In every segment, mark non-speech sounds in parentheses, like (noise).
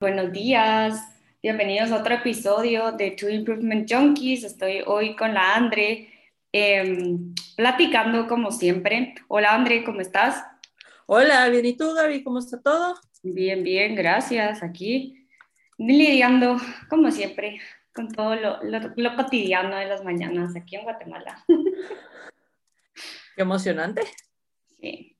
Buenos días, bienvenidos a otro episodio de Two Improvement Junkies. Estoy hoy con la Andre, em, platicando como siempre. Hola Andre, ¿cómo estás? Hola, bien, ¿y tú Gaby? ¿Cómo está todo? Bien, bien, gracias. Aquí lidiando, como siempre, con todo lo, lo cotidiano de las mañanas aquí en Guatemala. Qué emocionante. Sí,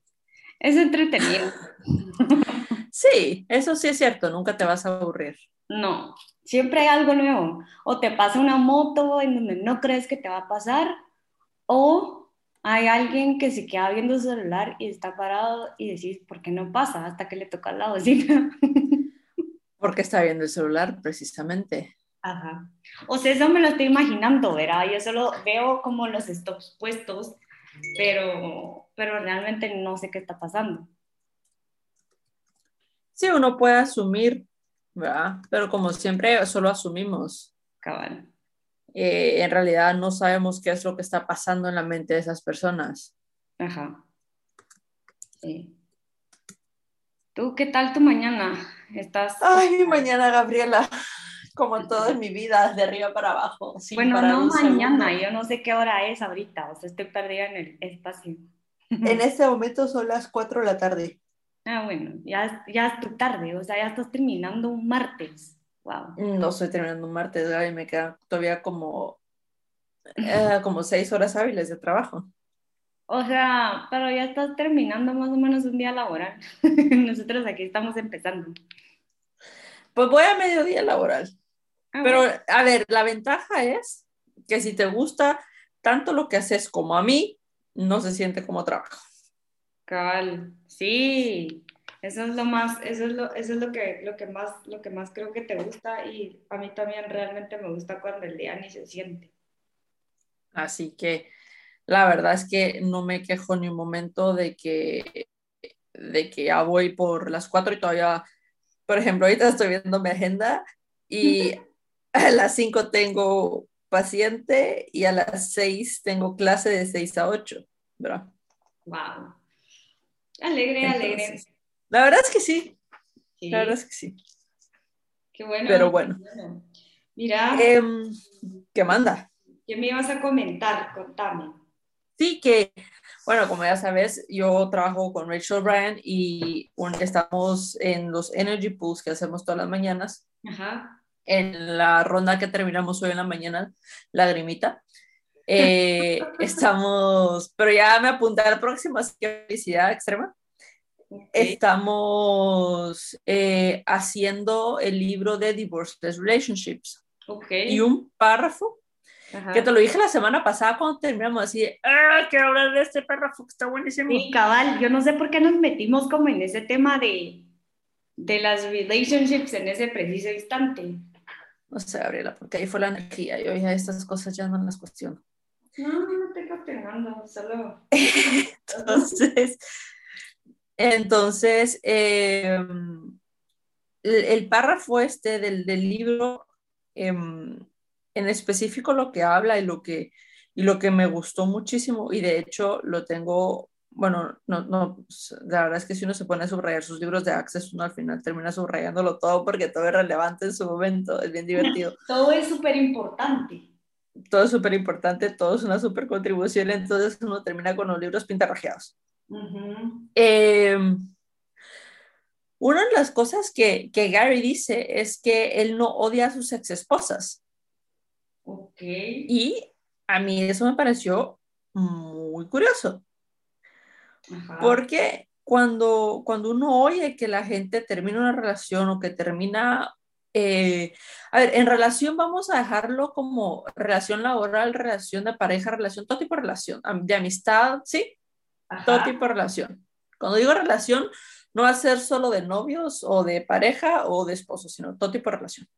es entretenido. (laughs) Sí, eso sí es cierto, nunca te vas a aburrir. No, siempre hay algo nuevo. O te pasa una moto en donde no crees que te va a pasar, o hay alguien que se queda viendo su celular y está parado y decís, ¿por qué no pasa? Hasta que le toca la bocina. (laughs) Porque está viendo el celular, precisamente. Ajá. O sea, eso me lo estoy imaginando, ¿verdad? Yo solo veo como los stops puestos, pero, pero realmente no sé qué está pasando. Sí, uno puede asumir, ¿verdad? Pero como siempre, solo asumimos. Cabal. Eh, en realidad no sabemos qué es lo que está pasando en la mente de esas personas. Ajá. Sí. ¿Tú qué tal tu mañana? ¿Estás... Ay, mi mañana, Gabriela, (laughs) como todo en mi vida, de arriba para abajo. bueno, no mañana, yo no sé qué hora es ahorita, o sea, estoy perdida en el espacio. En este momento son las 4 de la tarde. Ah, bueno, ya, ya es tu tarde, o sea, ya estás terminando un martes. Wow. No estoy terminando un martes, y me quedan todavía como, eh, (laughs) como seis horas hábiles de trabajo. O sea, pero ya estás terminando más o menos un día laboral. (laughs) Nosotros aquí estamos empezando. Pues voy a mediodía laboral. Ah, pero, a ver, la ventaja es que si te gusta tanto lo que haces como a mí, no se siente como trabajo. Cabal, sí, eso es lo más, eso es lo, eso es lo que, lo que más, lo que más creo que te gusta y a mí también realmente me gusta cuando el día ni se siente. Así que la verdad es que no me quejo ni un momento de que, de que ya voy por las cuatro y todavía, por ejemplo, ahorita estoy viendo mi agenda y (laughs) a las cinco tengo paciente y a las seis tengo clase de seis a ocho, ¿verdad? Wow. Alegre, alegre. La verdad es que sí. La verdad es que sí. Qué bueno. Pero bueno. Mira. Em, ¿Qué manda? ¿Qué me ibas a comentar? Contame. Sí, que, bueno, como ya sabes, yo trabajo con Rachel Bryan y estamos en los Energy Pools que hacemos todas las mañanas. Ajá. En la ronda que terminamos hoy en la mañana, Lagrimita. Eh, (laughs) estamos, pero ya me apunté a la próxima, así que felicidad extrema. Estamos eh, haciendo el libro de Divorceless Relationships. Okay. Y un párrafo que te lo dije la semana pasada cuando terminamos así, ¡ah, quiero hablar de este párrafo que está buenísimo! Sí, cabal, yo no sé por qué nos metimos como en ese tema de, de las relationships en ese preciso instante. No sé, Gabriela, porque ahí fue la energía. Yo ya estas cosas ya no las cuestiono. No, no estoy cuestionando, solo. (laughs) entonces, entonces em, el, párrafo este del, del libro, em, en específico lo que habla y lo que, y lo que me gustó muchísimo, y de hecho lo tengo, bueno, no, no, la verdad es que si uno se pone a subrayar sus libros de Access, uno al final termina subrayándolo todo porque todo es relevante en su momento, es bien (laughs) divertido. todo es súper importante todo es súper importante, todo es una súper contribución, entonces uno termina con los libros pintarrajeados. Em, una de las cosas que, que, Gary dice es que él no odia a sus ex esposas. Ok. Y a mí eso me pareció muy curioso. Porque cuando, cuando uno oye que la gente termina una relación o que termina eh, a ver, en relación vamos a dejarlo como relación laboral, relación de pareja, relación, todo tipo de relación, de amistad, ¿sí? Todo tipo de relación. Cuando digo relación, no va a ser solo de novios o de pareja o de esposos, sino todo tipo de relación.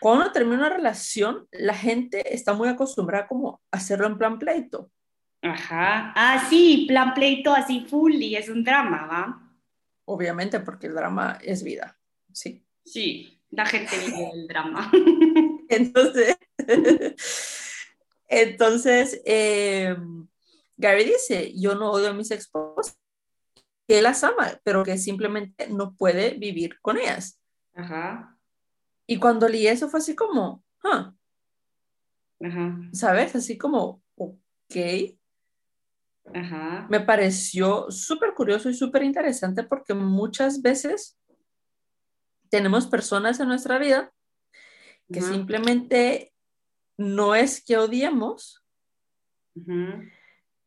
Cuando uno termina una relación, la gente está muy acostumbrada como a hacerlo en plan pleito. Ajá. Ah, sí, plan pleito así full y es un drama, ¿va? Obviamente, porque el drama es vida, sí. Sí, la gente vive el drama. (laughs) Entonces, (laughs) entonces eh, Gary dice, yo no odio a mis esposas, que las ama, pero que simplemente no puede vivir con ellas. Ajá. Y cuando leí eso fue así como, ah, Ajá. ¿sabes? Así como, ok. Ajá. Me pareció súper curioso y súper interesante porque muchas veces tenemos personas en nuestra vida que simplemente no es que odiemos,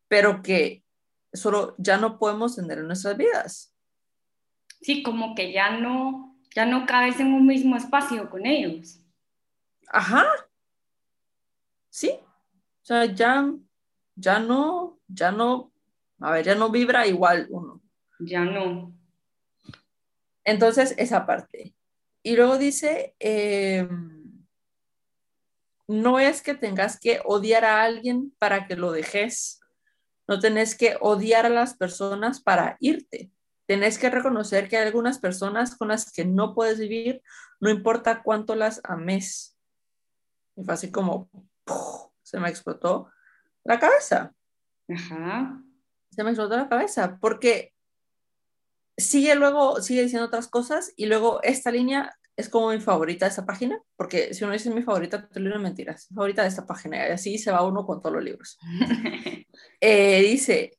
pero que solo ya no podemos tener en nuestras vidas. Sí, como que ya no, ya no cabes en un mismo espacio con ellos. Ajá. Sí. O sea, ya, ya no, ya no, a ver, ya no vibra igual uno. Ya no. Entonces, esa parte. Y luego dice, eh, no es que tengas que odiar a alguien para que lo dejes. No tenés que odiar a las personas para irte. Tenés que reconocer que hay algunas personas con las que no puedes vivir, no importa cuánto las ames. Y fue así como, se me explotó la cabeza. Ajá. Se me explotó la cabeza porque sigue luego, sigue diciendo otras cosas y luego esta línea es como mi favorita de esta página, porque si uno dice mi favorita, te lo digo mentiras, mi favorita de esta página, y así se va uno con todos los libros. (laughs) Eh, dice,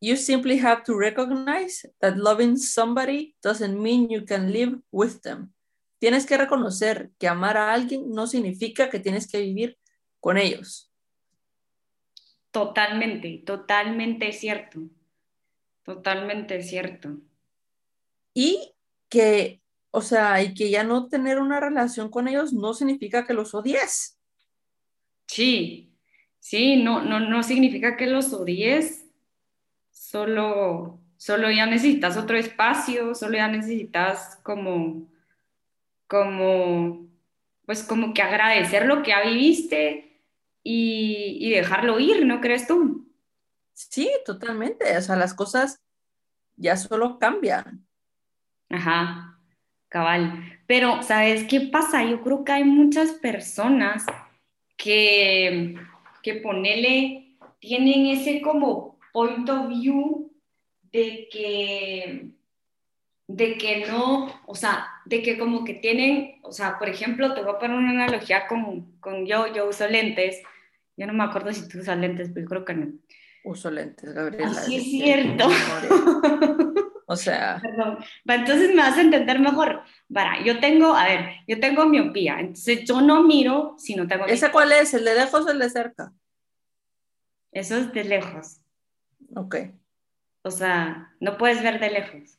you simply have to recognize that loving somebody doesn't mean you can live with them. Tienes que reconocer que amar a alguien no significa que tienes que vivir con ellos. Totalmente, totalmente cierto. Totalmente cierto. Y que, o sea, y que ya no tener una relación con ellos no significa que los odies. Sí, sí, no, no, no significa que los odies, solo, solo ya necesitas otro espacio, solo ya necesitas como, como, pues como que agradecer lo que ya viviste y, y dejarlo ir, ¿no crees tú? Sí, totalmente. O sea, las cosas ya solo cambian. Ajá, cabal. Pero, ¿sabes qué pasa? Yo creo que hay muchas personas que, que ponele, tienen ese como point of view de que, de que no, o sea, de que como que tienen, o sea, por ejemplo, te voy a poner una analogía con, con yo, yo uso lentes, yo no me acuerdo si tú usas lentes, pero yo creo que no. Uso lentes, Gabriela. Así es cierto. O sea, (laughs) Perdón. Entonces me vas a entender mejor. Para, yo tengo, a ver, yo tengo miopía, entonces yo no miro si no tengo ¿ese cuál es? ¿El de lejos o el de cerca? Eso es de lejos. Ok. O sea, no puedes ver de lejos. Es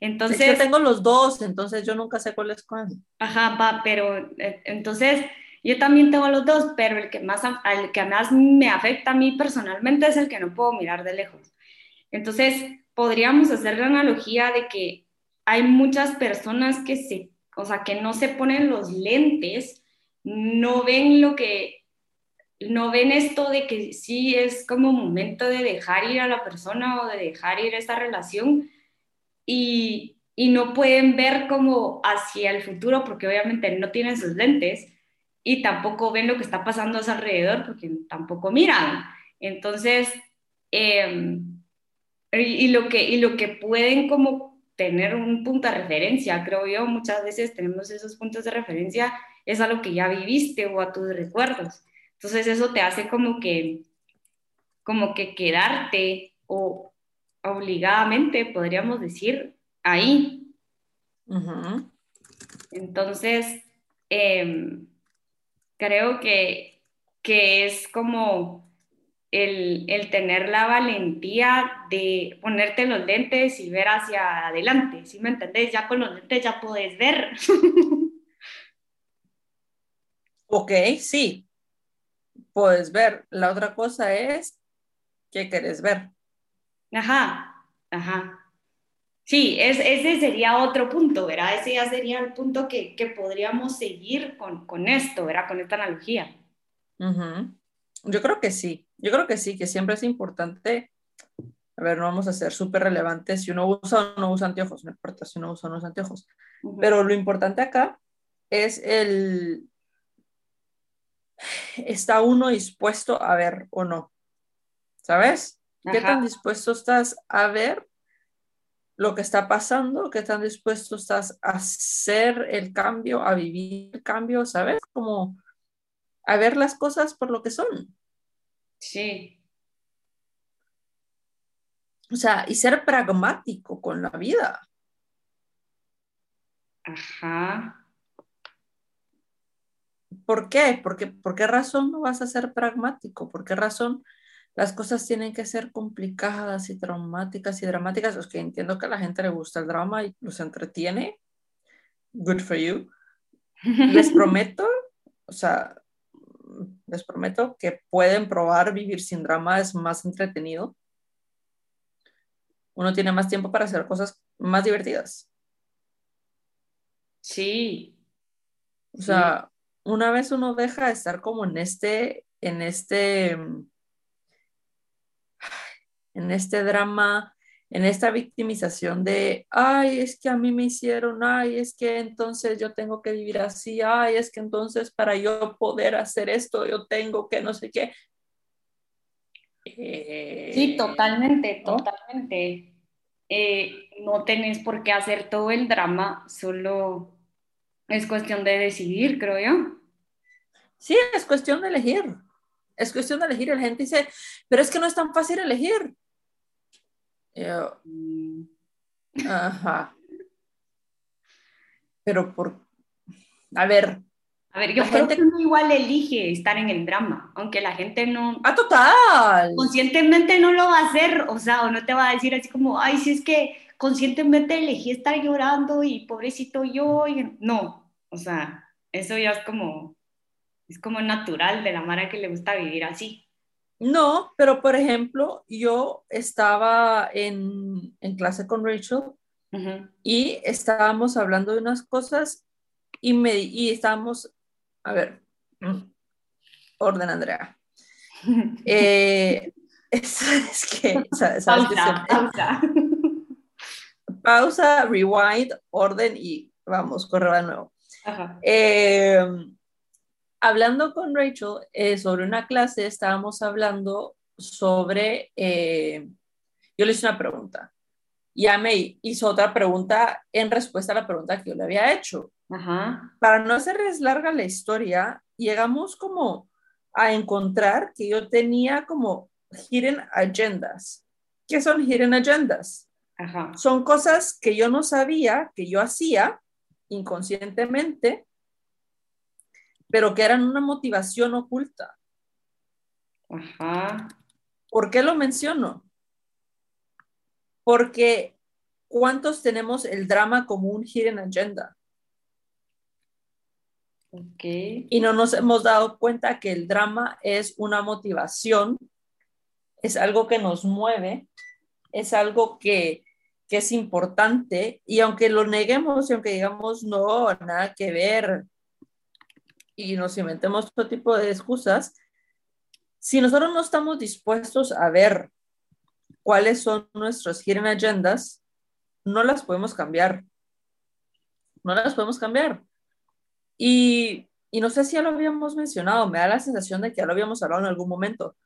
Entonces, que yo tengo los dos, entonces yo nunca sé cuál es cuál. ajá, va, pero eh, entonces yo también tengo los dos, pero el que más, a- el que más me afecta a mí personalmente es el que no puedo mirar de lejos. Entonces, podríamos hacer la analogía de que hay muchas personas que se, o sea, que no se ponen los lentes, no ven lo que, no ven esto de que sí es como momento de dejar ir a la persona o de dejar ir esta relación y, y no pueden ver como hacia el futuro porque obviamente no tienen sus lentes y tampoco ven lo que está pasando a su alrededor porque tampoco miran. Entonces, eh, y, y lo que, y lo que pueden como tener un punto de referencia, creo yo, muchas veces tenemos esos puntos de referencia, es a lo que ya viviste o a tus recuerdos. Entonces eso te hace como que, como que quedarte o obligadamente, podríamos decir, ahí. Ujú. Entonces, eh, creo que, que es como el, el, tener la valentía de ponerte los lentes y ver hacia adelante, ¿sí me entendés? Ya con los lentes ya puedes ver. (laughs) Ok, sí. Puedes ver. La otra cosa es qué quieres ver. Ajá, ajá. Sí, es, ese sería otro punto, ¿verdad? Ese ya sería el punto que, que podríamos seguir con, con, esto, ¿verdad? Con esta analogía. Uh -huh. Yo creo que sí, yo creo que sí, que siempre es importante, a ver, no vamos a ser súper relevantes si uno usa o no usa anteojos, no importa si uno usa o no usa anteojos, uh -huh. pero lo importante acá es el, está uno dispuesto a ver o no, ¿sabes? Ajá. ¿Qué tan dispuesto estás a ver lo que está pasando, qué tan dispuesto estás a hacer el cambio, a vivir el cambio, ¿sabes? Como a ver las cosas por lo que son. Sí. O sea, y ser pragmático con la vida. Ajá. ¿Por qué? Porque, ¿Por qué razón no vas a ser pragmático? ¿Por qué razón las cosas tienen que ser complicadas y traumáticas y dramáticas? Es que entiendo que a la gente le gusta el drama y los entretiene. Good for you. Les (laughs) prometo, o sea, les prometo que pueden probar vivir sin drama, es más entretenido. Uno tiene más tiempo para hacer cosas más divertidas. Sí. O sea, una vez uno deja de estar como en este, en este, en este drama, en esta victimización de, ay, es que a mí me hicieron, ay, es que entonces yo tengo que vivir así, ay, es que entonces para yo poder hacer esto, yo tengo que no sé qué. sí, eh, totalmente, totalmente. Eh, no tenés por qué hacer todo el drama, solo es cuestión de decidir, creo yo. Sí, es cuestión de elegir. Es cuestión de elegir. La gente dice, pero es que no es tan fácil elegir. Mm. ajá. Pero por, a ver. A ver, yo creo que uno igual elige estar en el drama, aunque la gente no... ¡Ah, total! Conscientemente no lo va a hacer, o sea, o no te va a decir así como, ay, si es que conscientemente elegí estar llorando y pobrecito yo, y... no, o sea, eso ya es como, es como natural de la Mara que le gusta vivir así. No, pero por ejemplo, yo estaba en, clase con Rachel y estábamos hablando de unas cosas y, me, y estábamos, a ver, orden Andrea. (laughs) Eh, (laughs) es, que, pausa, pausa. (laughs) pausa, rewind, orden y vamos, corre de nuevo. Eh, hablando con Rachel eh, sobre una clase, estábamos hablando sobre, eh, yo le hice una pregunta y a me hizo otra pregunta en respuesta a la pregunta que yo le había hecho. Para no hacerles larga la historia, llegamos como a encontrar que yo tenía como hidden agendas. ¿Qué son hidden agendas? Son cosas que yo no sabía que yo hacía inconscientemente pero que eran una motivación oculta. Ajá. ¿Por qué lo menciono? Porque ¿cuántos tenemos el drama como un hidden agenda? Okay. Y no nos hemos dado cuenta que el drama es una motivación, es algo que nos mueve, es algo que, que es importante y aunque lo neguemos y aunque digamos no, nada que ver, y nos inventemos todo tipo de excusas, si nosotros no estamos dispuestos a ver cuáles son nuestras hidden agendas, no las podemos cambiar. No las podemos cambiar. Y, y no sé si ya lo habíamos mencionado, me da la sensación de que ya lo habíamos hablado en algún momento,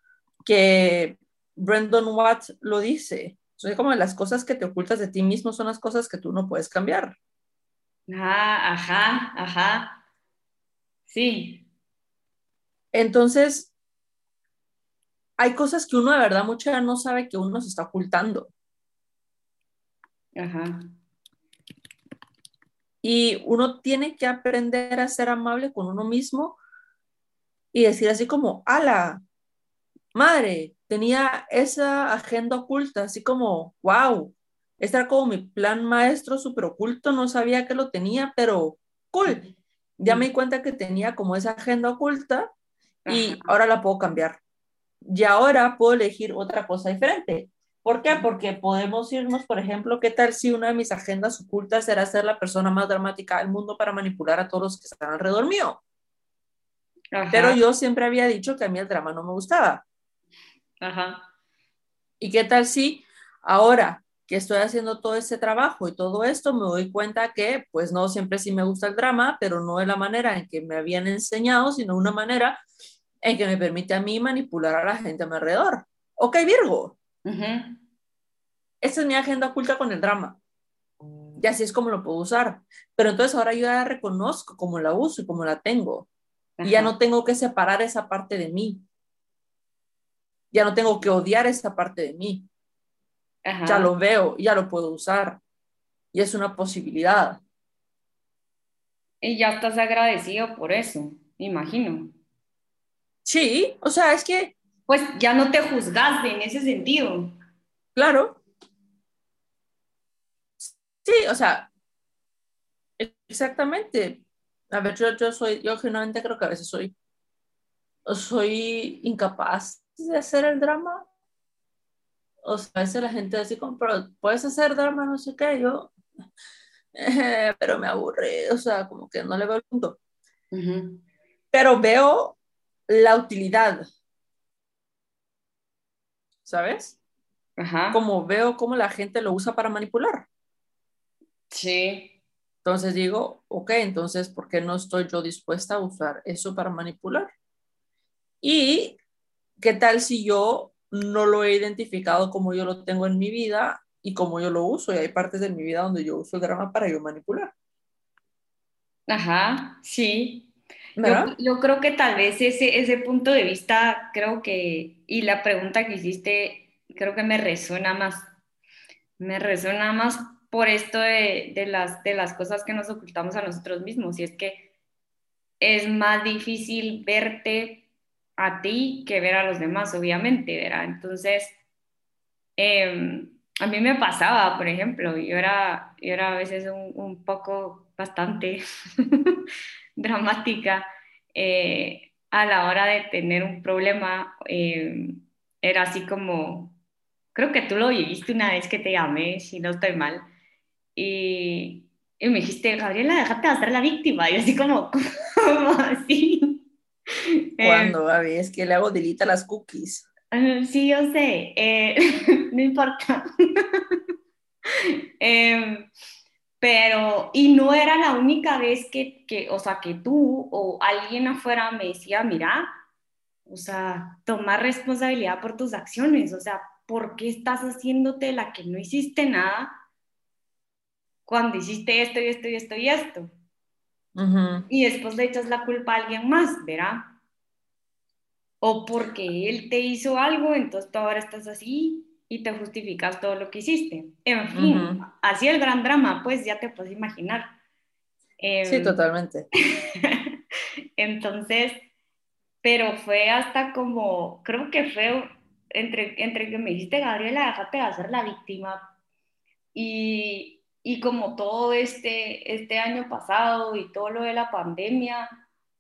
que Brendan Watt lo dice. Son como las cosas que te ocultas de ti mismo son las cosas que tú no puedes cambiar. Ah, ajá, ajá. Sí. Entonces, hay cosas que uno de verdad mucha no sabe que uno se está ocultando. Ajá. Y uno tiene que aprender a ser amable con uno mismo y decir así como, ala, madre, tenía esa agenda oculta, así como, wow, este era como mi plan maestro súper oculto, no sabía que lo tenía, pero cool ya me di cuenta que tenía como esa agenda oculta y ahora la puedo cambiar. Y ahora puedo elegir otra cosa diferente. ¿Por qué? Porque podemos irnos, por ejemplo, ¿qué tal si una de mis agendas ocultas era ser la persona más dramática del mundo para manipular a todos los que están alrededor mío? Pero yo siempre había dicho que a mí el drama no me gustaba. Ajá. ¿Y qué tal si ahora que estoy haciendo todo este trabajo y todo esto, me doy cuenta que pues no siempre sí me gusta el drama, pero no de la manera en que me habían enseñado, sino una manera en que me permite a mí manipular a la gente a mi alrededor. Ok, Virgo. esta es mi agenda oculta con el drama. Y así es como lo puedo usar. Pero entonces ahora yo ya reconozco cómo la uso y cómo la tengo. Y ya no tengo que separar esa parte de mí. Ya no tengo que odiar esa parte de mí. Ya lo veo, ya lo puedo usar. Y es una posibilidad. Y ya estás agradecido por eso, me imagino. Sí, o sea, es que... Pues ya no te juzgaste en ese sentido. Claro. Sí, o sea, exactamente. A ver, yo, yo soy, yo generalmente creo que a veces soy, soy incapaz de hacer el drama. O sea, a veces la gente dice, pero puedes hacer drama, no sé qué, yo, (laughs) pero me aburre, o sea, como que no le veo el punto. Pero veo la utilidad, ¿sabes? Ajá. Como veo cómo la gente lo usa para manipular. Sí. Entonces digo, ok, entonces, ¿por qué no estoy yo dispuesta a usar eso para manipular? Y qué tal si yo no lo he identificado como yo lo tengo en mi vida y como yo lo uso, y hay partes de mi vida donde yo uso el drama para yo manipular. Ajá, sí. Yo, creo que tal vez ese, ese punto de vista, creo que, y la pregunta que hiciste, creo que me resuena más. Me resuena más por esto de, de, las, de las cosas que nos ocultamos a nosotros mismos. Y es que es más difícil verte a ti que ver a los demás, obviamente, ¿verdad? Entonces, eh, a mí me pasaba, por ejemplo, yo era, yo era a veces un, poco bastante (laughs) dramática eh, a la hora de tener un problema. Eh, era así como, creo que tú lo viviste una vez que te llamé, si no estoy mal, y, y me dijiste, Gabriela, déjate de hacer la víctima. Y así como, (laughs) ¿cómo así? Cuando, eh, es que le hago delita las cookies. Sí, yo sé, eh, (laughs) no importa. (laughs) Em, pero, y no era la única vez que, que, o sea, que tú o alguien afuera me decía, mira, o sea, tomar responsabilidad por tus acciones, o sea, ¿por qué estás haciéndote la que no hiciste nada cuando hiciste esto y esto y esto y esto? Y después le echas la culpa a alguien más, ¿verdad? O porque él te hizo algo, entonces tú ahora estás así y te justificas todo lo que hiciste. En fin, así el gran drama, pues ya te puedes imaginar. sí, em, totalmente. (laughs) entonces, pero fue hasta como, creo que fue entre, entre que me dijiste, Gabriela, déjate de hacer la víctima. Y, y como todo este, este año pasado y todo lo de la pandemia,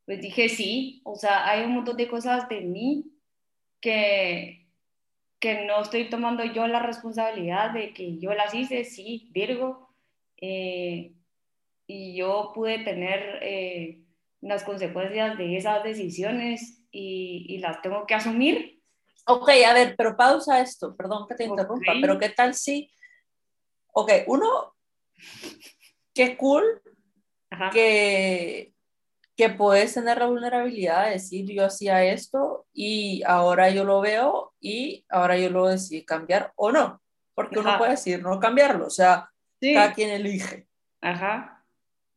pues dije sí, o sea, hay un montón de cosas de mí que, que no estoy tomando yo la responsabilidad de que yo las hice, sí, Virgo, eh, y yo pude tener eh, las consecuencias de esas decisiones y, las tengo que asumir. Ok, a ver, pero pausa esto, perdón que te interrumpa, pero ¿qué tal si, ok, uno, qué cool que que puedes tener la vulnerabilidad de decir yo hacía esto y ahora yo lo veo y ahora yo lo decidí cambiar o no, porque uno puede decir no cambiarlo, o sea, cada quien elige. Ajá.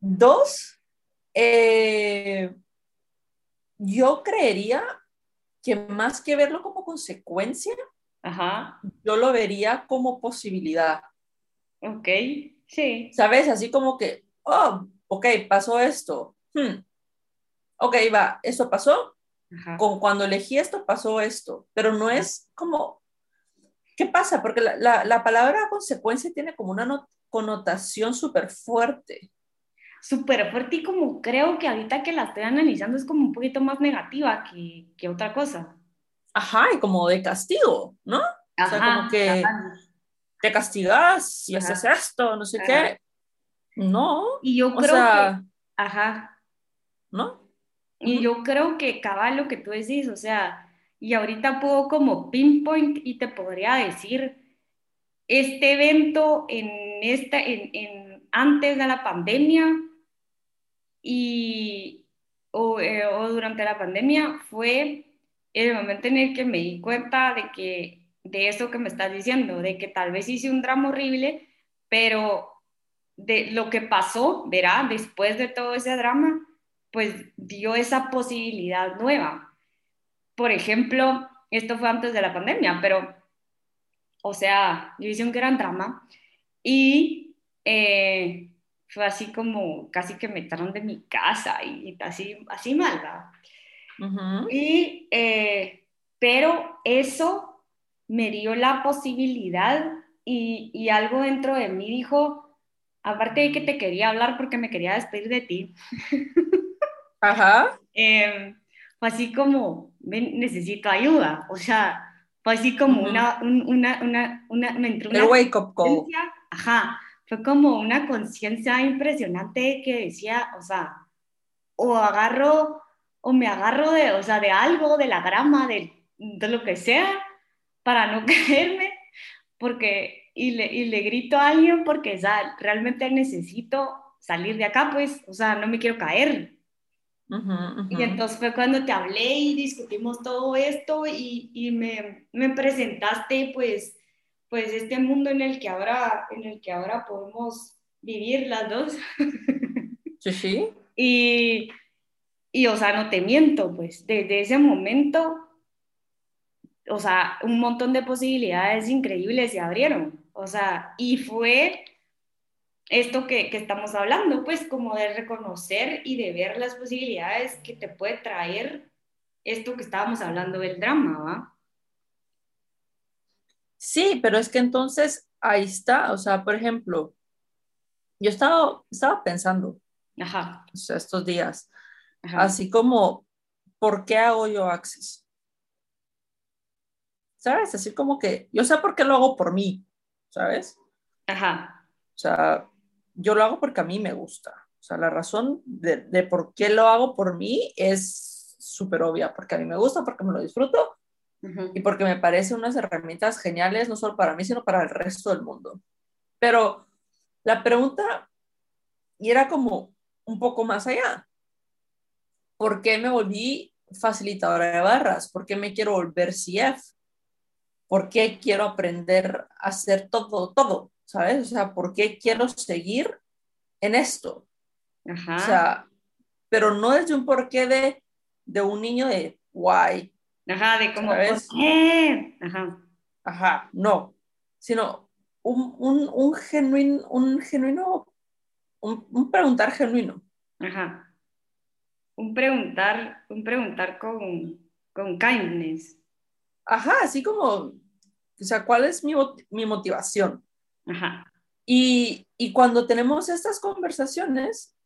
Dos, eh, yo creería que más que verlo como consecuencia, Ajá. yo lo vería como posibilidad. Ok, sí. ¿Sabes? Así como que, oh, ok, pasó esto. Hmm, ok, va, eso pasó, con cuando elegí esto pasó esto, pero no es como, ¿qué pasa? Porque la, la, palabra consecuencia tiene como una connotación súper fuerte. Súper fuerte y como creo que ahorita que la estoy analizando es como un poquito más negativa que, que otra cosa. Ajá, y como de castigo, ¿no? o sea, como que te castigas y haces esto, no sé qué. No. Y yo creo que... Ajá. ¿No? Y yo creo que cabal lo que tú decís, o sea, y ahorita puedo como pinpoint y te podría decir, este evento en esta, en, en antes de la pandemia y, o, eh, o, durante la pandemia fue el momento en el que me di cuenta de que, de eso que me estás diciendo, de que tal vez hice un drama horrible, pero de lo que pasó, verá, después de todo ese drama, pues dio esa posibilidad nueva. Por ejemplo, esto fue antes de la pandemia, pero, o sea, yo hice un gran drama y eh, fue así como casi que me echaron de mi casa y así, así mal, Y, eh, pero eso me dio la posibilidad y, y algo dentro de mí dijo, aparte de que te quería hablar porque me quería despedir de ti. (laughs) Ajá. eh, fue así como, necesito ayuda, o sea, fue así como una, una, una, una, me entró una... wake up call. Ajá, fue como una conciencia impresionante que decía, o sea, o agarro, o me agarro de, o sea, de algo, de la grama, de, de lo que sea, para no (laughs) caerme, porque, y le, y le grito a alguien porque, o sea, realmente necesito salir de acá, pues, o sea, no me quiero caer, y entonces fue cuando te hablé y discutimos todo esto y, y me, me, presentaste pues, pues este mundo en el que ahora, en el que ahora podemos vivir las dos. (laughs) Sí, sí. Y, y, o sea, no te miento, pues desde ese momento, o sea, un montón de posibilidades increíbles se abrieron. O sea, y fue esto que, que, estamos hablando, pues como de reconocer y de ver las posibilidades que te puede traer esto que estábamos hablando del drama, ¿va? Sí, pero es que entonces ahí está, o sea, por ejemplo, yo estaba, estaba pensando Ajá. O sea, estos días, así como, ¿por qué hago yo Access? ¿Sabes? Así como que, yo sé por qué lo hago por mí, ¿sabes? Ajá. O sea, yo lo hago porque a mí me gusta. O sea, la razón de, de por qué lo hago por mí es súper obvia, porque a mí me gusta, porque me lo disfruto y porque me parecen unas herramientas geniales, no solo para mí, sino para el resto del mundo. Pero la pregunta, y era como un poco más allá, ¿por qué me volví facilitadora de barras? ¿Por qué me quiero volver CF? ¿Por qué quiero aprender a hacer todo, todo? ¿Sabes? O sea, ¿por qué quiero seguir en esto? Ajá. O sea, pero no desde un porqué de, de un niño de guay. Ajá, de cómo, ¿sabes? qué? Ajá. Ajá, no, sino un, un, un genuino, un genuino, un, un, preguntar genuino. Ajá. Un preguntar, un preguntar con, con kindness. Ajá, así como, o sea, ¿cuál es mi, mi motivación? Y, y cuando tenemos estas conversaciones,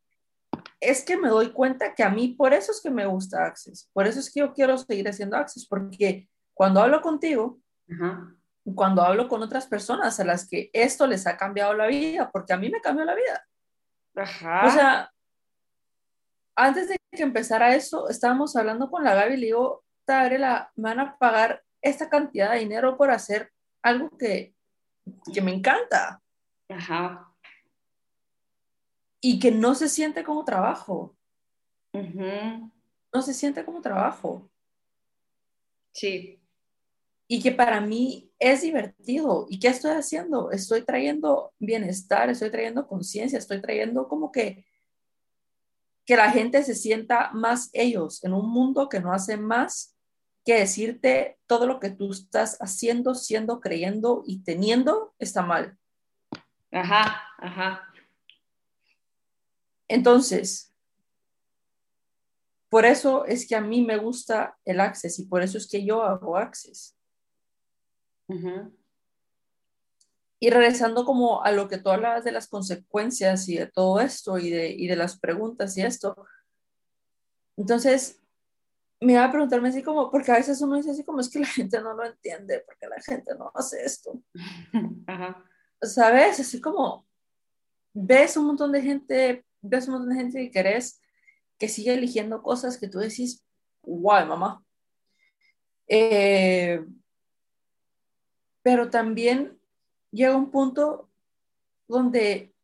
es que me doy cuenta que a mí por eso es que me gusta Access, por eso es que yo quiero seguir haciendo Access, porque cuando hablo contigo, cuando hablo con otras personas a las que esto les ha cambiado la vida, porque a mí me cambió la vida. Ajá. O sea, antes de que empezara eso, estábamos hablando con la Gaby y le digo, la me van a pagar esta cantidad de dinero por hacer algo que que me encanta. Ajá. Y que no se siente como trabajo. Uh No se siente como trabajo. Sí. Y que para mí es divertido. ¿Y qué estoy haciendo? Estoy trayendo bienestar, estoy trayendo conciencia, estoy trayendo como que que la gente se sienta más ellos en un mundo que no hace más que decirte todo lo que tú estás haciendo, siendo, creyendo y teniendo está mal. Ajá, ajá. Entonces, por eso es que a mí me gusta el Access y por eso es que yo hago Access. Y regresando como a lo que tú hablabas de las consecuencias y de todo esto y de, y de las preguntas y esto. Entonces, me iba a preguntarme así como, porque a veces uno dice así como es que la gente no lo entiende, porque la gente no hace esto. (laughs) Ajá. ¿Sabes? Así como ves un montón de gente, ves un montón de gente que querés que sigue eligiendo cosas que tú decís, guay, mamá. Eh, pero también llega un punto donde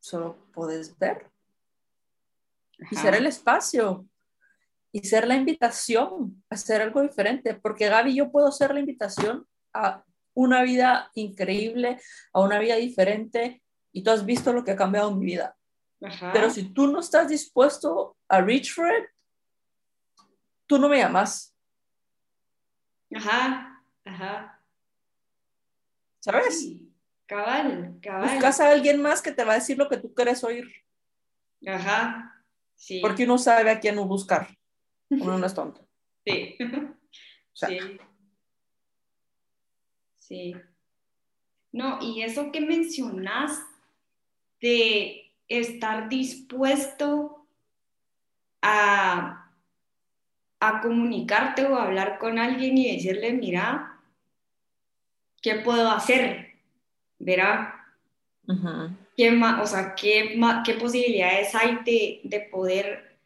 solo puedes ver y ser el espacio y ser la invitación a hacer algo diferente, porque Gaby, yo puedo ser la invitación a una vida increíble, a una vida diferente, y tú has visto lo que ha cambiado mi vida. Pero si tú no estás dispuesto a reach for it, tú no me llamas. Ajá, ajá. ¿Sabes? cabal, cabal. Buscas a alguien más que te va a decir lo que tú quieres oír. Ajá, sí. Porque uno sabe a quién no buscar. Uno no es tonto. Sí. Sí. Sí. No, y eso que mencionas de estar dispuesto a, a comunicarte o hablar con alguien y decirle, mira, ¿qué puedo hacer? ¿Verá? ¿Qué, o sea, ¿qué, qué posibilidades hay de, de, poder,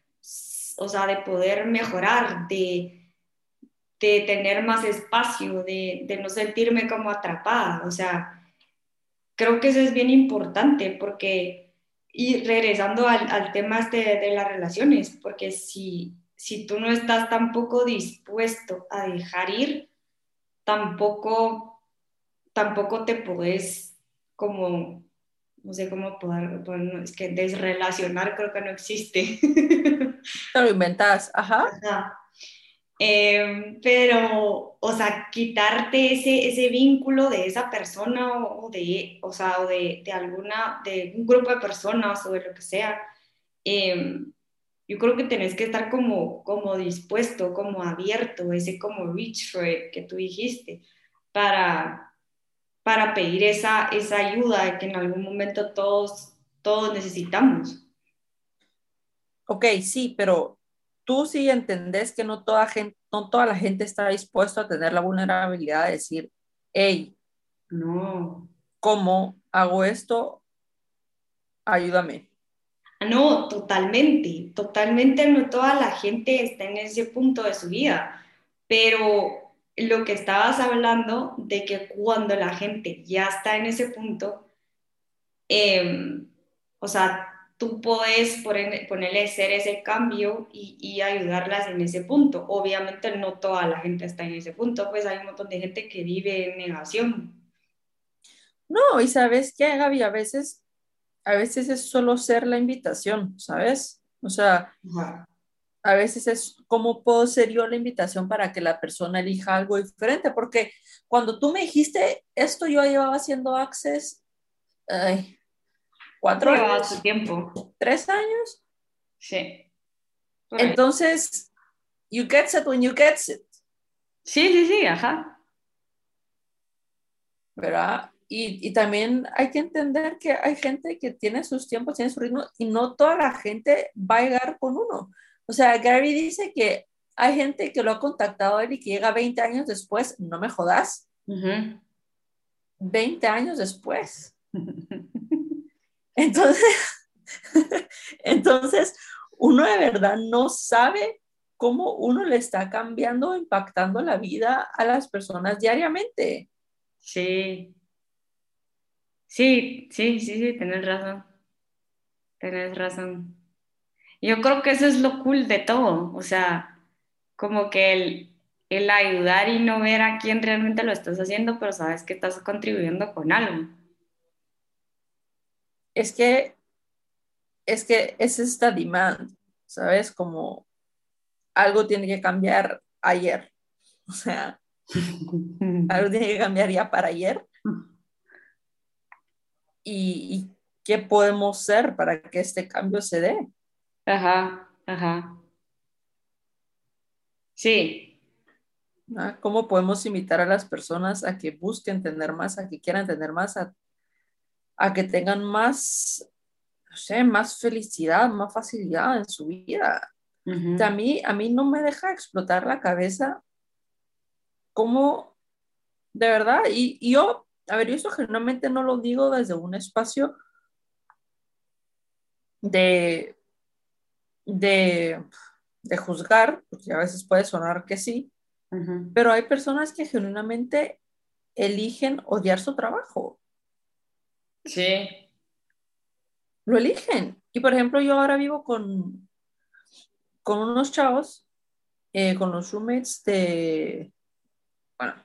o sea, de poder mejorar, de, de tener más espacio, de, de no sentirme como atrapada? O sea, creo que eso es bien importante porque, y regresando al, al tema este de, las relaciones, porque si, si tú no estás tampoco dispuesto a dejar ir, tampoco, tampoco te puedes como, no sé cómo poder, es que desrelacionar creo que no existe. Te lo inventas, ajá. ajá. Em, pero, o sea, quitarte ese, ese vínculo de esa persona o, de, o sea, o de, de, alguna, de un grupo de personas o de lo que sea, em, yo creo que tenés que estar como, como dispuesto, como abierto, ese como reach for it que tú dijiste, para, para pedir esa, esa ayuda que en algún momento todos, todos necesitamos. Ok, sí, pero tú sí entendés que no toda, gente, no toda la gente está dispuesta a tener la vulnerabilidad de decir, hey, no. ¿cómo hago esto? Ayúdame. Ah, no, totalmente, totalmente no toda la gente está en ese punto de su vida, pero lo que estabas hablando de que cuando la gente ya está en ese punto, em, o sea, tú puedes ponerle ser ese cambio y, ayudarlas en ese punto. Obviamente no toda la gente está en ese punto, pues hay un montón de gente que vive en negación. No, y sabes qué, Gaby, a veces, a veces es solo ser la invitación, ¿sabes? O sea, a veces es cómo puedo ser yo la invitación para que la persona elija algo diferente, porque cuando tú me dijiste esto, yo llevaba haciendo Access, ay, cuatro años. su tiempo. ¿Tres años? Sí. Entonces, you get it when you get it. Sí, sí, sí, ajá. ¿Verdad? Y, y, también hay que entender que hay gente que tiene sus tiempos, tiene su ritmo y no toda la gente va a llegar con uno. O sea, Gary dice que hay gente que lo ha contactado él y que llega 20 años después, no me jodas. 20 años después. (laughs) Entonces, (laughs) entonces, uno de verdad no sabe cómo uno le está cambiando, impactando la vida a las personas diariamente. Sí. Sí, sí, sí, sí, tenés razón. Tenés razón. Yo creo que eso es lo cool de todo, o sea, como que el, el ayudar y no ver a quién realmente lo estás haciendo, pero sabes que estás contribuyendo con algo es que es que es esta demand, ¿sabes? Como algo tiene que cambiar ayer. O sea, (laughs) algo tiene que cambiar ya para ayer. Y, qué podemos hacer para que este cambio se dé. Ajá, ajá. Sí. ¿Cómo podemos invitar a las personas a que busquen tener más, a que quieran tener más, a a que tengan más, no sé, más felicidad, más facilidad en su vida. a, mí, a mí no me deja explotar la cabeza como, de verdad, y, yo, a ver, yo eso generalmente no lo digo desde un espacio de, de, de juzgar, porque a veces puede sonar que sí, pero hay personas que genuinamente eligen odiar su trabajo. Sí. Lo eligen. Y por ejemplo, yo ahora vivo con, con unos chavos eh, con los roommates de, bueno,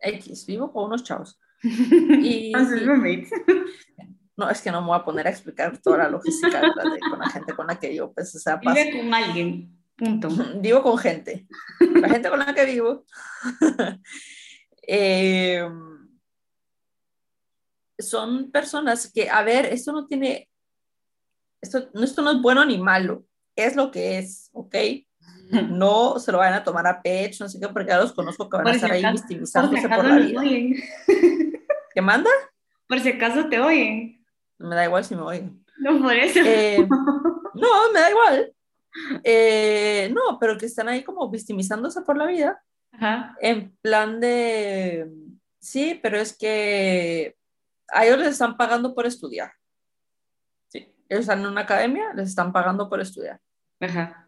X, vivo con unos chavos. (laughs) Y, roommates. (laughs) No, es que no me voy a poner a explicar toda la logística con la gente con la que yo, pues, o sea, Vive con alguien, punto. (laughs) Vivo con gente. La gente con la que vivo. (laughs) eh, son personas que, a ver, esto no tiene, esto, esto no es bueno ni malo, es lo que es, ¿ok? No se lo vayan a tomar a pecho, no sé qué, porque ya los conozco que van a estar ahí victimizándose por, la vida. ¿Qué manda? Por si acaso te oyen. Me da igual si me oyen. No, por eso. Eh, (laughs) no, me da igual. Eh, no, pero que están ahí como victimizándose por la vida. Ajá. En plan de, sí, pero es que a ellos les están pagando por estudiar. Sí, ellos están en una academia, les están pagando por estudiar. Ajá.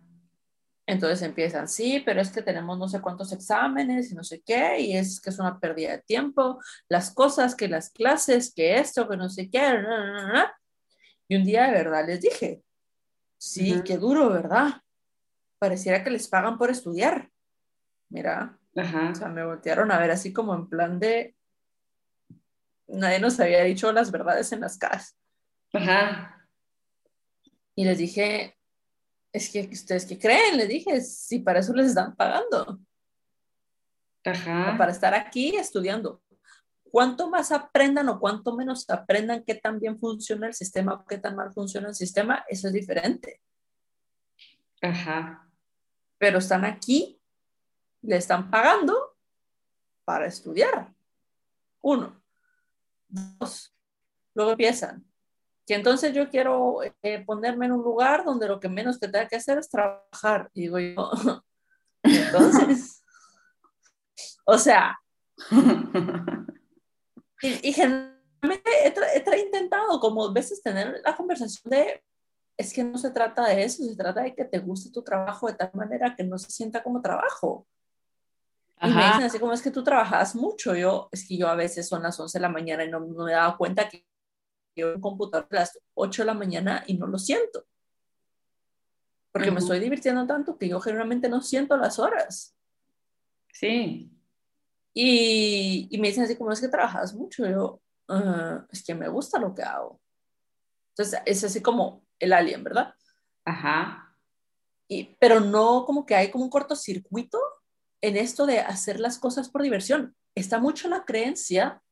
Entonces empiezan, sí, pero es que tenemos no sé cuántos exámenes y no sé qué, y es que es una pérdida de tiempo, las cosas, que las clases, que esto, que no sé qué. Y un día de verdad les dije, sí, qué duro, ¿verdad? Pareciera que les pagan por estudiar. Mira, o sea, me voltearon a ver así como en plan de, nadie nos había dicho las verdades en las casas. Ajá. Y les dije, es que ustedes qué creen, les dije, si para eso les están pagando. Ajá. Para estar aquí estudiando. Cuanto más aprendan o cuanto menos aprendan qué tan bien funciona el sistema o qué tan mal funciona el sistema, eso es diferente. Ajá. Pero están aquí, le están pagando para estudiar. Uno. Dos, luego empiezan. Que entonces yo quiero eh, ponerme en un lugar donde lo que menos que tenga que hacer es trabajar. Y digo yo, (laughs) entonces, (laughs) o sea, (laughs) y, generalmente he, intentado como veces tener la conversación de, es que no se trata de eso, se trata de que te guste tu trabajo de tal manera que no se sienta como trabajo. Y me dicen así como es que tú trabajas mucho. Yo, es que yo a veces son las 11 de la mañana y no, me he dado cuenta que un computador a las 8 de la mañana y no lo siento. Porque me estoy divirtiendo tanto que yo generalmente no siento las horas. Sí. Y, y me dicen así como es que trabajas mucho. Yo, ah, es que me gusta lo que hago. Entonces es así como el alien, ¿verdad? Ajá. Y, pero no como que hay como un cortocircuito en esto de hacer las cosas por diversión. Está mucho la creencia,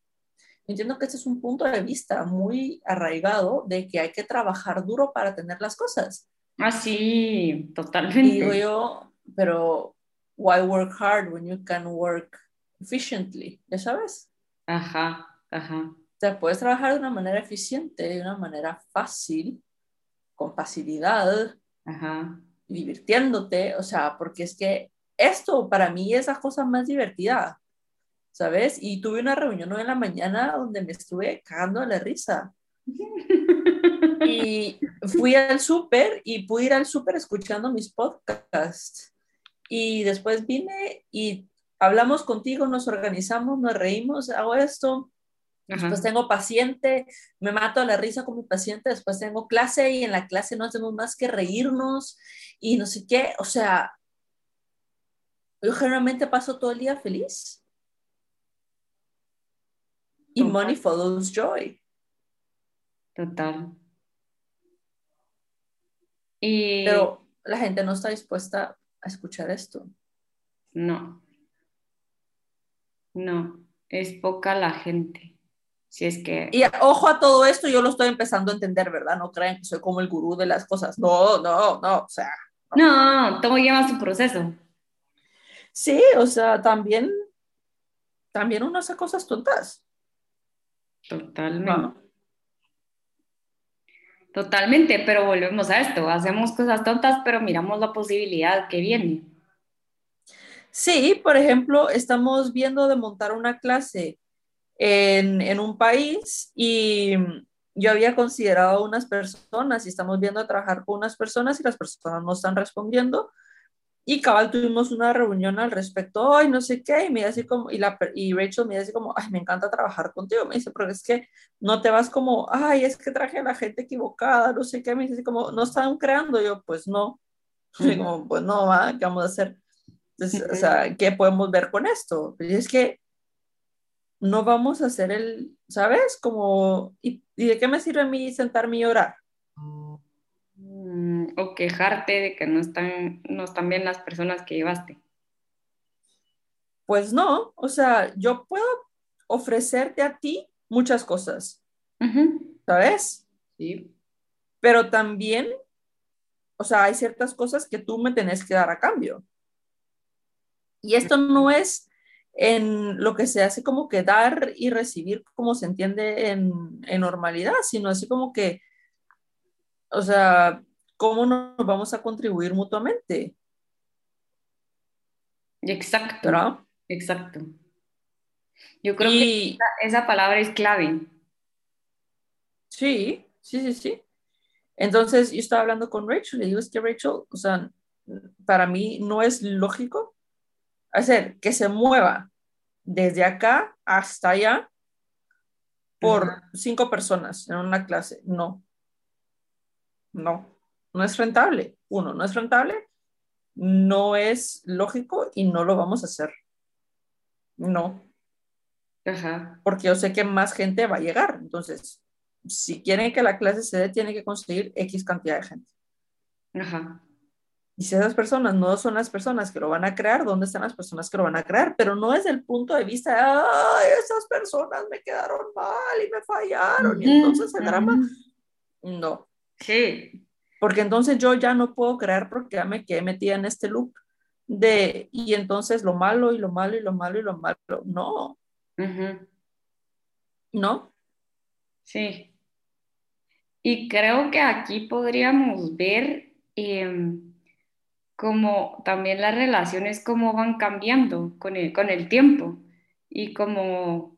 entiendo que este es un punto de vista muy arraigado de que hay que trabajar duro para tener las cosas. Ah, sí, totalmente. Y digo yo, pero why work hard when you can work efficiently? ¿Ya sabes? Ajá, ajá. O sea, puedes trabajar de una manera eficiente, de una manera fácil, con facilidad, ajá. divirtiéndote, o sea, porque es que esto para mí es la cosa más divertida, ¿sabes? Y tuve una reunión hoy en la mañana donde me estuve cagando de la risa. (laughs) Y fui al súper y pude ir al súper escuchando mis podcasts. Y después vine y hablamos contigo, nos organizamos, nos reímos, hago esto. Después tengo paciente, me mato a la risa con mi paciente, después tengo clase y en la clase no hacemos más que reírnos y no sé qué, o sea, yo generalmente paso todo el día feliz. Y money follows joy. Total. Y... Pero la gente no está dispuesta a escuchar esto. No. No, es poca la gente. Si es que... Y ojo a todo esto, yo lo estoy empezando a entender, ¿verdad? No crean que soy como el gurú de las cosas. No, no, no, o sea. No, no todo lleva su proceso. Sí, o sea, también, también uno hace cosas tontas. Totalmente. Totalmente, pero volvemos a esto, hacemos cosas tontas, pero miramos la posibilidad que viene. Sí, por ejemplo, estamos viendo de montar una clase en, en un país y yo había considerado unas personas y estamos viendo a trabajar con unas personas y las personas no están respondiendo y cabal tuvimos una reunión al respecto, ay, no sé qué, y me así como, y, la, y Rachel me dice como, ay, me encanta trabajar contigo, me dice, porque es que no te vas como, ay, es que traje a la gente equivocada, no sé qué, me dice como, no están creando, yo, pues no, (laughs) y como, pues no, va, ¿qué vamos a hacer? Entonces, o sea, ¿qué podemos ver con esto? Pues es que no vamos a hacer el, ¿sabes? Como, ¿y, de qué me sirve a mí sentarme y orar? Mm, o quejarte de que no están, no están bien las personas que llevaste. Pues no, o sea, yo puedo ofrecerte a ti muchas cosas, ¿sabes? Sí. Pero también, o sea, hay ciertas cosas que tú me tenés que dar a cambio. Y esto no es en lo que se hace como que dar y recibir como se entiende en, en normalidad, sino así como que, o sea, ¿cómo nos vamos a contribuir mutuamente? Exacto. Exacto. Yo creo que esa, palabra es clave. Sí, sí, sí, sí. Entonces yo estaba hablando con Rachel y digo, es que Rachel, o sea, para mí no es lógico hacer que se mueva desde acá hasta allá por cinco personas en una clase. No, no, no es rentable. Uno, no es rentable, no es lógico y no lo vamos a hacer. No. Ajá. Porque yo sé que más gente va a llegar. Entonces, si quieren que la clase se dé, tienen que conseguir X cantidad de gente. Ajá. Y si esas personas no son las personas que lo van a crear, ¿dónde están las personas que lo van a crear? Pero no es el punto de vista de, ay, esas personas me quedaron mal y me fallaron. Y entonces el drama, no. Sí. Porque entonces yo ya no puedo crear porque ya me quedé metida en este loop de, y entonces lo malo y lo malo y lo malo y lo malo. No. ¿No? Sí. Y creo que aquí podríamos ver em, como también las relaciones cómo van cambiando con el, con el tiempo y cómo,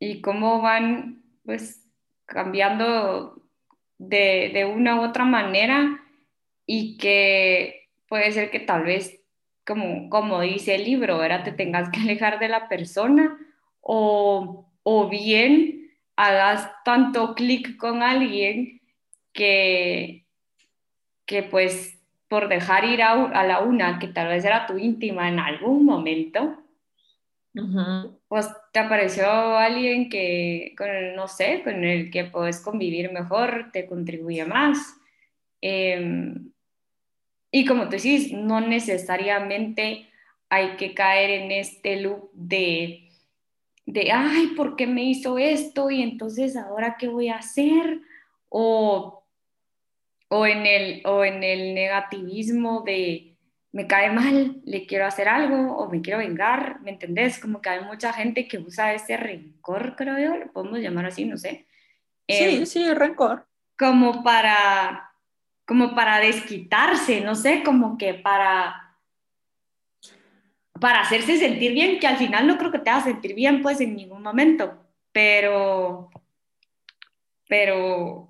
y cómo van pues cambiando de, de una u otra manera y que puede ser que tal vez como, como dice el libro, ¿verdad? Te tengas que alejar de la persona o, o bien hagas tanto clic con alguien que, que pues por dejar ir a, a, la una que tal vez era tu íntima en algún momento, pues te apareció alguien que, con no sé, con el que puedes convivir mejor, te contribuye más. Eh, y como tú decís, no necesariamente hay que caer en este loop de, de, ay, ¿por qué me hizo esto? Y entonces, ¿ahora qué voy a hacer? O, o, en, el, o en el negativismo de, me cae mal, le quiero hacer algo o me quiero vengar, ¿me entendés? Como que hay mucha gente que usa ese rencor, creo yo, lo podemos llamar así, no sé. Sí, eh, sí, rencor. Como para como para desquitarse, no sé, como que para, para hacerse sentir bien, que al final no creo que te haga sentir bien, pues en ningún momento, pero, pero,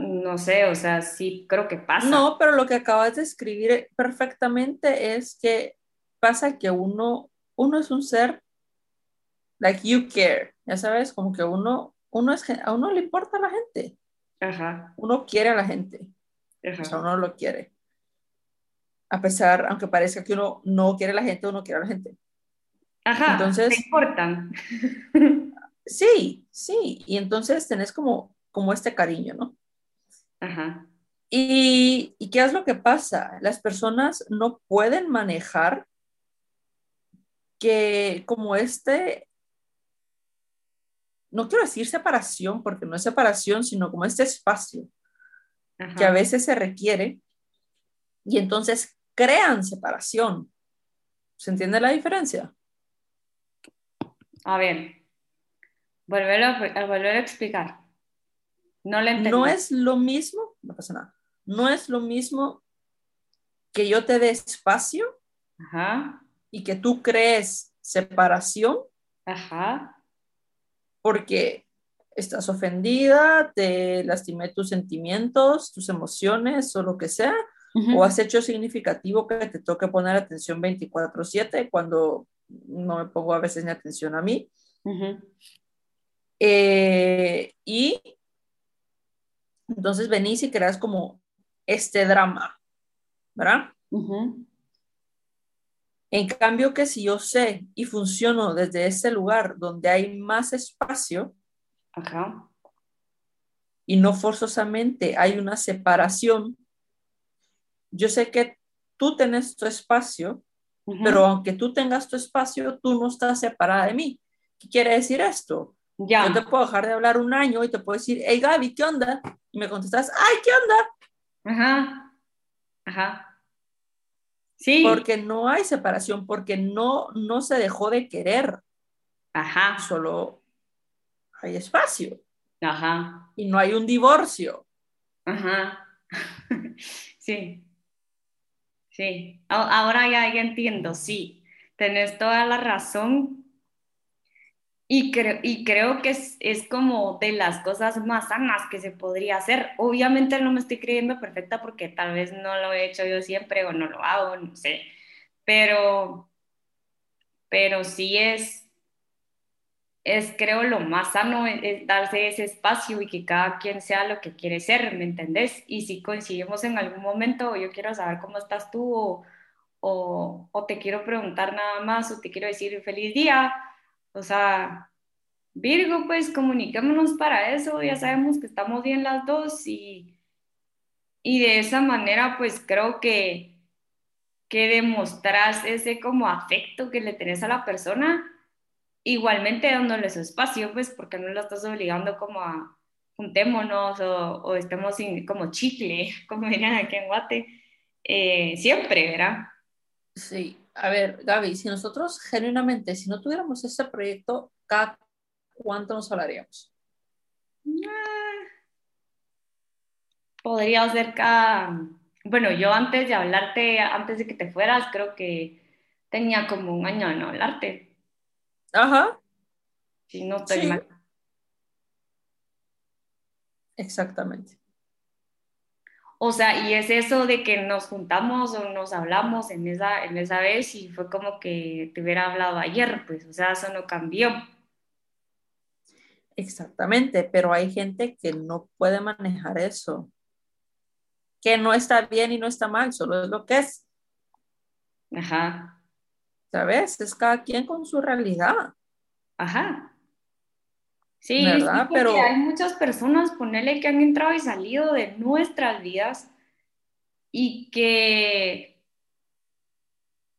no sé, o sea, sí creo que pasa. No, pero lo que acabas de escribir perfectamente es que pasa que uno, uno es un ser, like you care, ya sabes, como que uno, uno es, a uno le importa a la gente. Ajá. Uno quiere a la gente. O sea, uno lo quiere. A pesar, aunque parezca que uno no quiere a la gente, uno quiere a la gente. Ajá, entonces, te importan. (laughs) sí, sí, y entonces tenés como, como este cariño, ¿no? Ajá. Y, ¿Y qué es lo que pasa? Las personas no pueden manejar que como este, no quiero decir separación, porque no es separación, sino como este espacio que a veces se requiere y entonces crean separación. ¿Se entiende la diferencia? A ver, volver a, volver a explicar. No le No es lo mismo, no pasa nada, no es lo mismo que yo te dé espacio y que tú crees separación. Ajá. Porque estás ofendida, te lastimé tus sentimientos, tus emociones o lo que sea, o has hecho significativo que te toque poner atención 24/7 cuando no me pongo a veces ni atención a mí. Eh, y entonces venís y creas como este drama, ¿verdad? En cambio que si yo sé y funciono desde ese lugar donde hay más espacio Ajá. y no forzosamente hay una separación, yo sé que tú tienes tu espacio, Ujú. pero aunque tú tengas tu espacio, tú no estás separada de mí. ¿Qué quiere decir esto? ya. Yo te puedo dejar de hablar un año y te puedo decir, hey Gaby, ¿qué onda? Y me contestas, ay, ¿qué onda? Ajá. Ajá. Sí. Porque no hay separación, porque no, no se dejó de querer, Ajá. solo hay espacio Ajá. y no hay un divorcio. Ajá. (laughs) Sí. Sí. Ahora ya, ya entiendo, sí. Tenés toda la razón. Y, creo y creo que es, es como de las cosas más sanas que se podría hacer. Obviamente no me estoy creyendo perfecta porque tal vez no lo he hecho yo siempre o no lo hago, no sé. Pero, pero sí es, es creo lo más sano es, es darse ese espacio y que cada quien sea lo que quiere ser, ¿me entendés? Y si coincidimos en algún momento, yo quiero saber cómo estás tú o, o, o te quiero preguntar nada más o te quiero decir feliz día, o sea, Virgo, pues comuniquémonos para eso, ya sabemos que estamos bien las dos y, y de esa manera pues creo que, que demostras ese como afecto que le tenés a la persona igualmente dándole su espacio, pues porque no lo estás obligando como a juntémonos o, o estemos sin, como chicle, (laughs) como dirían aquí en Guate, eh, siempre, ¿verdad? Sí, a ver, Gaby, si nosotros genuinamente, si no tuviéramos este proyecto, ¿cada cuánto nos hablaríamos? Ah, Podría ser cada, bueno, yo antes de hablarte, antes de que te fueras, creo que tenía como un año de no hablarte, Ajá, si no estoy sí, mal. exactamente. O sea, y es eso de que nos juntamos o nos hablamos en esa, en esa vez y fue como que te hubiera hablado ayer, pues, o sea, eso no cambió. Exactamente, pero hay gente que no puede manejar eso, que no está bien y no está mal, solo es lo que es, Ajá, ¿sabes? Es cada quien con su realidad, ajá. Sí, sí, ¿verdad? porque hay Pero muchas personas, ponele, que han entrado y salido de nuestras vidas y que,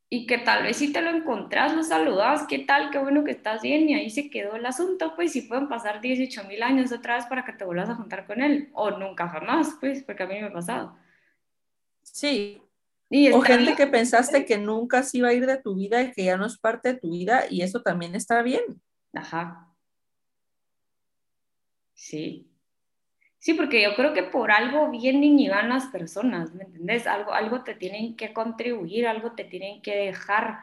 y que tal vez si te lo encontrás, lo saludas, ¿qué tal? Qué bueno que estás bien y ahí se quedó el asunto, pues si pueden pasar 18 mil años otra vez para que te vuelvas a juntar con él, o nunca jamás, pues, porque a mí me ha pasado. sí, Y o gente bien. que pensaste que nunca se iba a ir de tu vida y que ya no es parte de tu vida y eso también está bien. Ajá, sí. Sí, porque yo creo que por algo vienen y van las personas, ¿me entendés? Algo, algo te tienen que contribuir, algo te tienen que dejar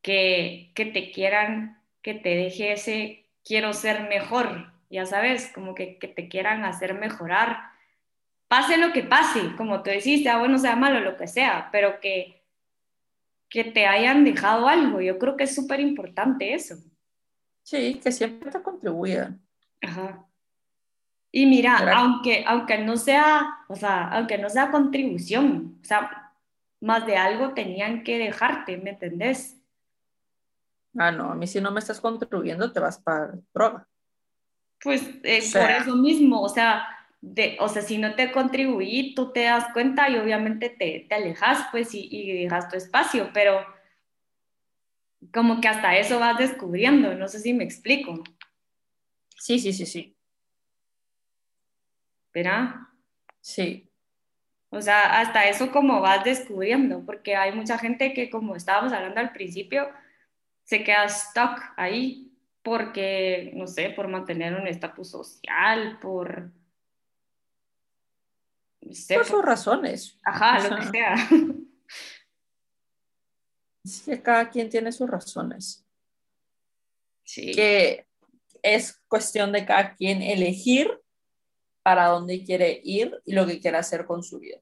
que, que te quieran, que te deje ese quiero ser mejor, ya sabes, como que, que te quieran hacer mejorar, pase lo que pase, como tú decís, sea bueno, sea malo, lo que sea, pero que, que te hayan dejado algo, yo creo que es súper importante eso. Sí, que siempre te contribuyan. Ajá. Y mira, aunque, aunque no sea, o sea, aunque no sea contribución, o sea, más de algo tenían que dejarte, ¿me entendés? Ah, no, a mí si no me estás contribuyendo te vas para droga. Pues eh, O sea. por eso mismo, o sea, de, o sea, si no te contribuí, tú te das cuenta y obviamente te, te alejas, pues, y, y dejas tu espacio, pero como que hasta eso vas descubriendo, no sé si me explico, Sí, sí, sí, sí. ¿Verdad? Sí, O sea, hasta eso como vas descubriendo, porque hay mucha gente que, como estábamos hablando al principio, se queda stuck ahí porque, no sé, por mantener un estatus social, por, no sé, por por- sus razones. ajá, O lo que sea, sea. (laughs) es que cada quien tiene sus razones. Sí, Que es cuestión de cada quien elegir para dónde quiere ir y lo que quiere hacer con su vida.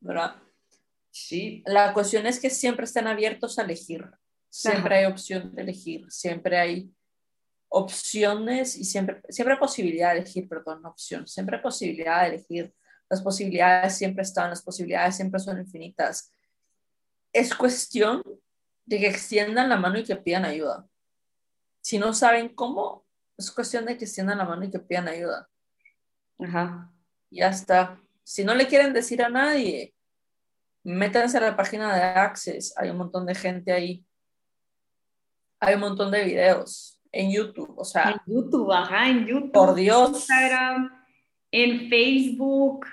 ¿Verdad? sí, La cuestión es que siempre estén abiertos a elegir. Siempre Ajá. hay opción de elegir. Siempre hay opciones y siempre, siempre hay posibilidad de elegir, perdón, no opción. Siempre hay posibilidad de elegir. Las posibilidades siempre están, las posibilidades siempre son infinitas. Es cuestión de que extiendan la mano y que pidan ayuda. Si no saben cómo, es cuestión de que extiendan la mano y que pidan ayuda. Ajá. Ya está. Si no le quieren decir a nadie, métanse a la página de Access. Hay un montón de gente ahí. Hay un montón de videos en YouTube. O sea, En YouTube, ajá, en YouTube. por Dios. Instagram, en Facebook.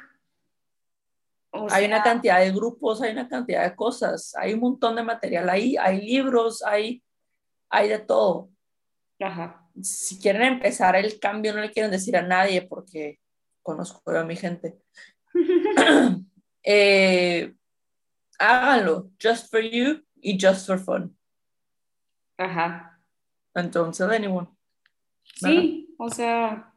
O Hay una cantidad de grupos, hay una cantidad de cosas, hay un montón de material ahí, hay libros, hay, hay de todo. Ajá. Si quieren empezar el cambio, no le quieren decir a nadie porque conozco a mi gente. (clears throat) Eh, háganlo, just for you y just for fun. Ajá. Entonces, anyone. Sí, o sea,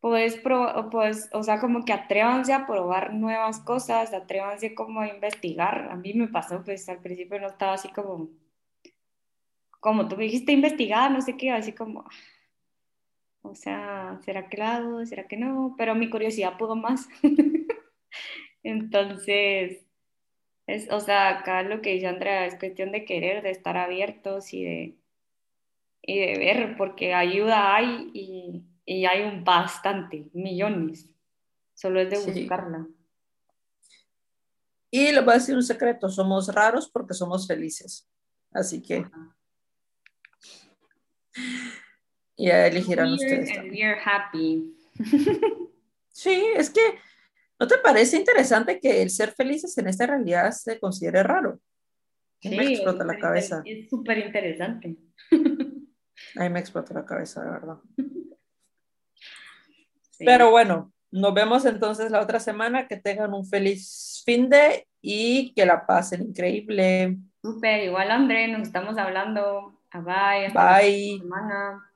puedes probar, pues, o sea, como que atrévanse a probar nuevas cosas, atrévanse como a investigar. A mí me pasó, pues al principio no estaba así como, como tú me dijiste investigar, no sé qué, así como, o sea, ¿será que lo hago? ¿Será que no? Pero mi curiosidad pudo más. (laughs) Entonces, es, o sea, acá lo que dice Andrea es cuestión de querer, de estar abiertos y de, y de ver, porque ayuda hay y, y hay un bastante, millones. Solo es de Sí. buscarla. Y les voy a decir un secreto, somos raros porque somos felices. Así que ya elegirán Weird ustedes. and también. we're happy. Sí, es que ¿no te parece interesante que el ser felices en esta realidad se considere raro? Mí me Sí, explota la cabeza. Es súper interesante. A mí me explota la cabeza, de verdad. Sí. Pero bueno, nos vemos entonces la otra semana. Que tengan un feliz fin de y que la pasen increíble. Súper, igual André, nos estamos hablando. Bye, hasta Bye. semana.